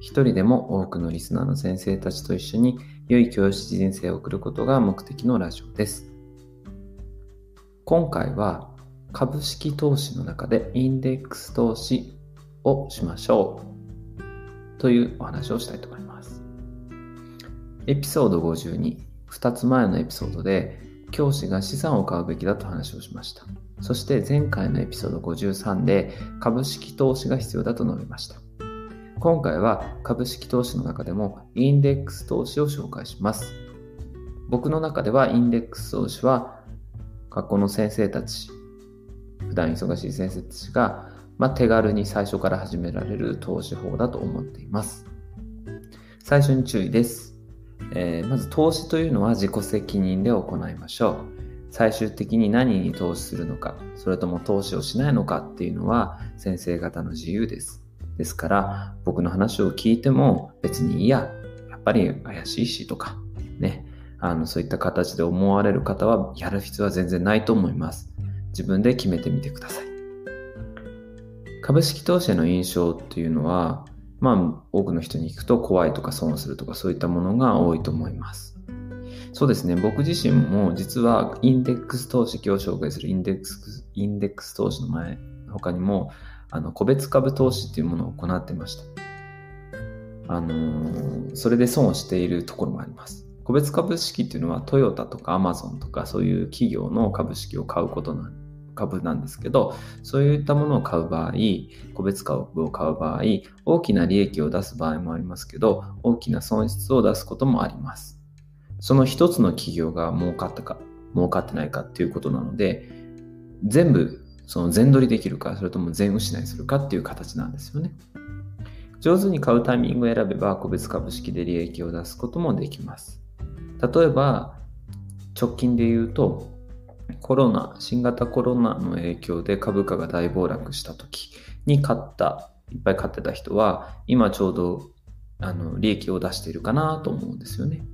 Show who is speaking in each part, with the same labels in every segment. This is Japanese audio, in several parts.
Speaker 1: 一人でも多くのリスナーの先生たちと一緒に良い教師人生を送ることが目的のラジオです。今回は株式投資の中でインデックス投資をしましょうというお話をしたいと思います。エピソード52、2つ前のエピソードで教師が資産を買うべきだと話をしました。そして前回のエピソード53で株式投資が必要だと述べました。今回は株式投資の中でもインデックス投資を紹介します。僕の中ではインデックス投資は学校の先生たち、普段忙しい先生たちが、まあ、手軽に最初から始められる投資法だと思っています。最初に注意です。えーまず投資というのは自己責任で行いましょう。最終的に何に投資するのか、それとも投資をしないのかっていうのは先生方の自由です。ですから、僕の話を聞いても別にいいや、やっぱり怪しいしとか、ね、あの、そういった形で思われる方はやる必要は全然ないと思います。自分で決めてみてください。株式投資への印象っていうのは、まあ、多くの人に聞くと怖いとか損するとかそういったものが多いと思います。そうですね、僕自身も実はインデックス投資、今日紹介するインデックス、インデックス投資の前、他にも、あの、個別株投資っていうものを行ってました。あのーそれで損をしているところもあります。個別株式っていうのはトヨタとかアマゾンとかそういう企業の株式を買うことな株なんですけど、そういったものを買う場合、個別株を買う場合、大きな利益を出す場合もありますけど、大きな損失を出すこともあります。その一つの企業が儲かったか、儲かってないかっていうことなので、全部その全取りできるか、それとも全失いするかっていう形なんですよね。上手に買うタイミングを選べば、個別株式で利益を出すこともできます。例えば、直近で言うと、コロナ、新型コロナの影響で株価が大暴落した時に買った、いっぱい買ってた人は、今ちょうどあの利益を出しているかなと思うんですよね。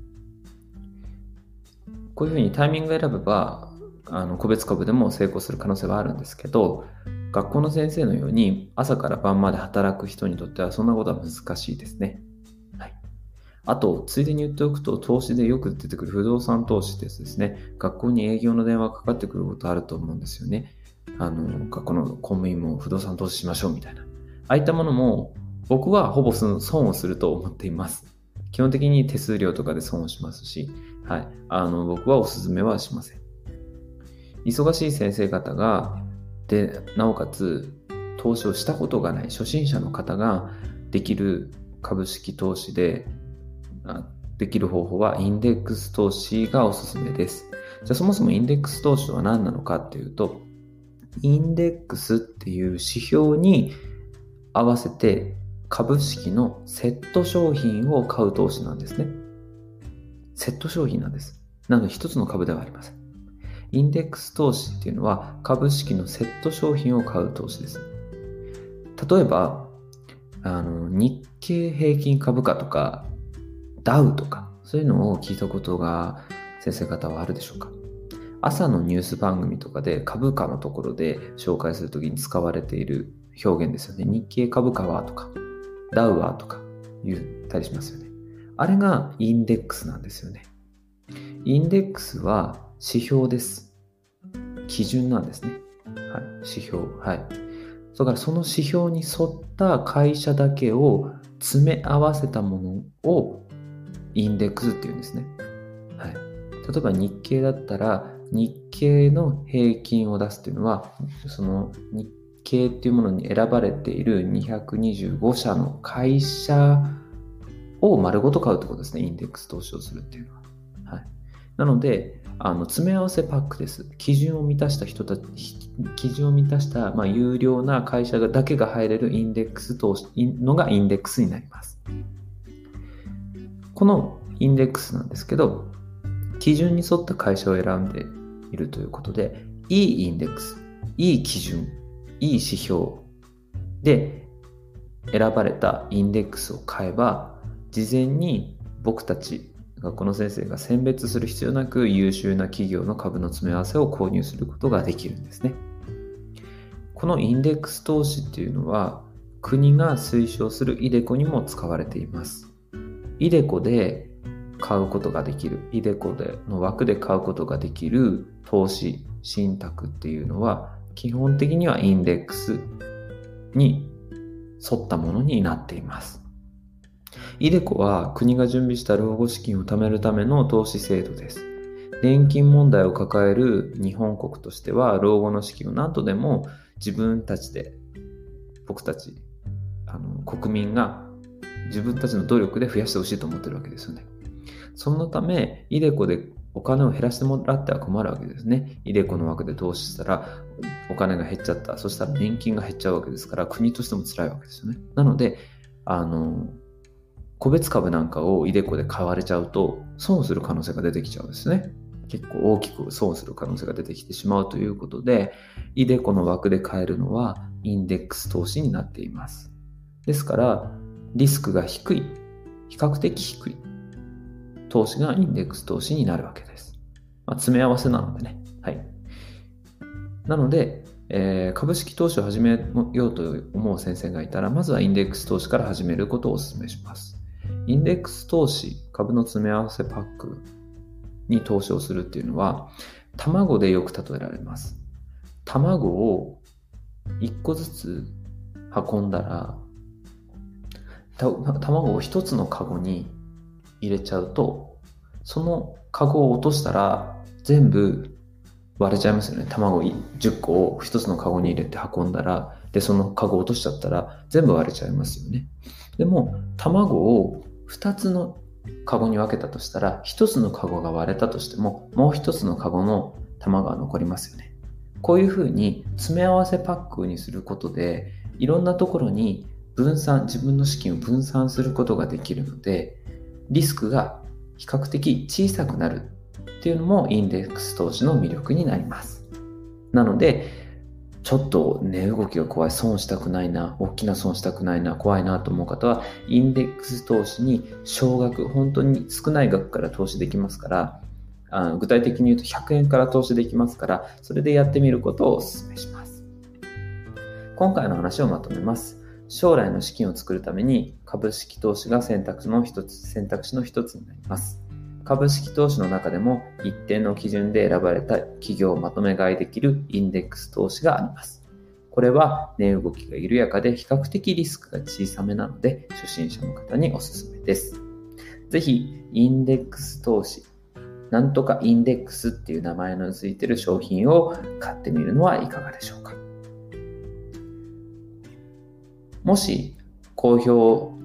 Speaker 1: こういうふうにタイミングを選べば、あの個別株でも成功する可能性はあるんですけど、学校の先生のように朝から晩まで働く人にとってはそんなことは難しいですね。はい。あと、ついでに言っておくと、投資でよく出てくる不動産投資ですですね。学校に営業の電話かかってくることあると思うんですよね。あの、学校の公務員も不動産投資しましょうみたいな。ああいったものも、僕はほぼ損をすると思っています。基本的に手数料とかで損をしますし、はい。あの、僕はお勧めはしません。忙しい先生方が、で、なおかつ、投資をしたことがない初心者の方ができる株式投資で、できる方法はインデックス投資がおすすめです。じゃあそもそもインデックス投資とは何なのかっていうと、インデックスっていう指標に合わせて株式のセット商品を買う投資なんですね。セット商品なんです。なので一つの株ではありません。インデックス投資っていうのは株式のセット商品を買う投資です。例えば、あの日経平均株価とかダウとかそういうのを聞いたことが先生方はあるでしょうか朝のニュース番組とかで株価のところで紹介するときに使われている表現ですよね。日経株価はとかダウはとか言ったりしますよね。あれがインデックスなんですよね。インデックスは指標です。基準なんですね。はい。指標。はい。だからその指標に沿った会社だけを詰め合わせたものをインデックスっていうんですね。はい。例えば日経だったら日経の平均を出すっていうのは、その日経っていうものに選ばれている225社の会社を丸ごと買うってことですね。インデックス投資をするっていうのは。はい。なので、あの詰め合わせパックです。基準を満たした人たち、基準を満たした、まあ、有料な会社だけが入れるインデックス投資のがインデックスになります。このインデックスなんですけど、基準に沿った会社を選んでいるということで、いいインデックス、いい基準、いい指標で選ばれたインデックスを買えば、事前に僕たち学校の先生が選別する必要なく優秀な企業の株の詰め合わせを購入することができるんですね。このインデックス投資っていうのは国が推奨するイデコにも使われています。イデコで買うことができる、イデコでの枠で買うことができる投資、信託っていうのは基本的にはインデックスに沿ったものになっています。イデコは国が準備した老後資金を貯めるための投資制度です。年金問題を抱える日本国としては老後の資金を何とでも自分たちで僕たちあの国民が自分たちの努力で増やしてほしいと思ってるわけですよね。そのため、イデコでお金を減らしてもらっては困るわけですね。イデコの枠で投資したらお金が減っちゃった。そしたら年金が減っちゃうわけですから、国としても辛いわけですよね。なので、あの、個別株なんかをイデコで買われちゃうと損する可能性が出てきちゃうんですね。結構大きく損する可能性が出てきてしまうということで、イデコの枠で買えるのはインデックス投資になっています。ですから、リスクが低い、比較的低い投資がインデックス投資になるわけです。まあ、詰め合わせなのでね。はい。なので、えー、株式投資を始めようと思う先生がいたら、まずはインデックス投資から始めることをお勧めします。インデックス投資、株の詰め合わせパックに投資をするっていうのは、卵でよく例えられます。卵を1個ずつ運んだら、た卵を1つのカゴに入れちゃうと、そのカゴを落としたら全部割れちゃいますよね。卵10個を1つのカゴに入れて運んだら、で、そのカゴ落としちゃったら全部割れちゃいますよね。でも、卵を2つのカゴに分けたとしたら、1つのカゴが割れたとしても、もう1つのカゴの卵が残りますよね。こういうふうに詰め合わせパックにすることで、いろんなところに分散、自分の資金を分散することができるので、リスクが比較的小さくなるっていうのもインデックス投資の魅力になります。なので、ちょっと値動きが怖い、損したくないな、大きな損したくないな、怖いなと思う方は、インデックス投資に少額、本当に少ない額から投資できますから、あの具体的に言うと100円から投資できますから、それでやってみることをお勧めします。今回の話をまとめます。将来の資金を作るために株式投資が選択の一つ、選択肢の一つになります。株式投資の中でも一定の基準で選ばれた企業をまとめ買いできるインデックス投資があります。これは値動きが緩やかで比較的リスクが小さめなので初心者の方におすすめです。ぜひインデックス投資、なんとかインデックスっていう名前のついてる商品を買ってみるのはいかがでしょうか。もし好評、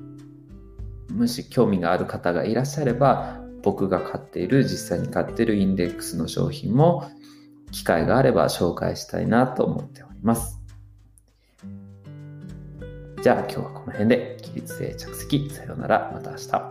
Speaker 1: もし興味がある方がいらっしゃれば、僕が買っている、実際に買っているインデックスの商品も、機会があれば紹介したいなと思っております。じゃあ今日はこの辺で、起立性着席、さようなら、また明日。